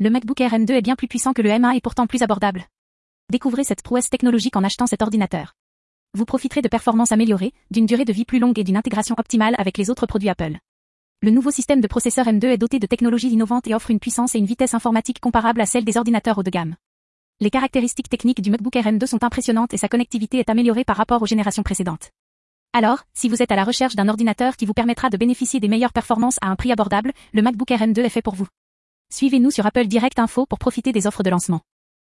Le MacBook Air M2 est bien plus puissant que le M1 et pourtant plus abordable. Découvrez cette prouesse technologique en achetant cet ordinateur. Vous profiterez de performances améliorées, d'une durée de vie plus longue et d'une intégration optimale avec les autres produits Apple. Le nouveau système de processeur M2 est doté de technologies innovantes et offre une puissance et une vitesse informatique comparables à celles des ordinateurs haut de gamme. Les caractéristiques techniques du MacBook Air M2 sont impressionnantes et sa connectivité est améliorée par rapport aux générations précédentes. Alors, si vous êtes à la recherche d'un ordinateur qui vous permettra de bénéficier des meilleures performances à un prix abordable, le MacBook Air M2 est fait pour vous. Suivez-nous sur Apple Direct Info pour profiter des offres de lancement.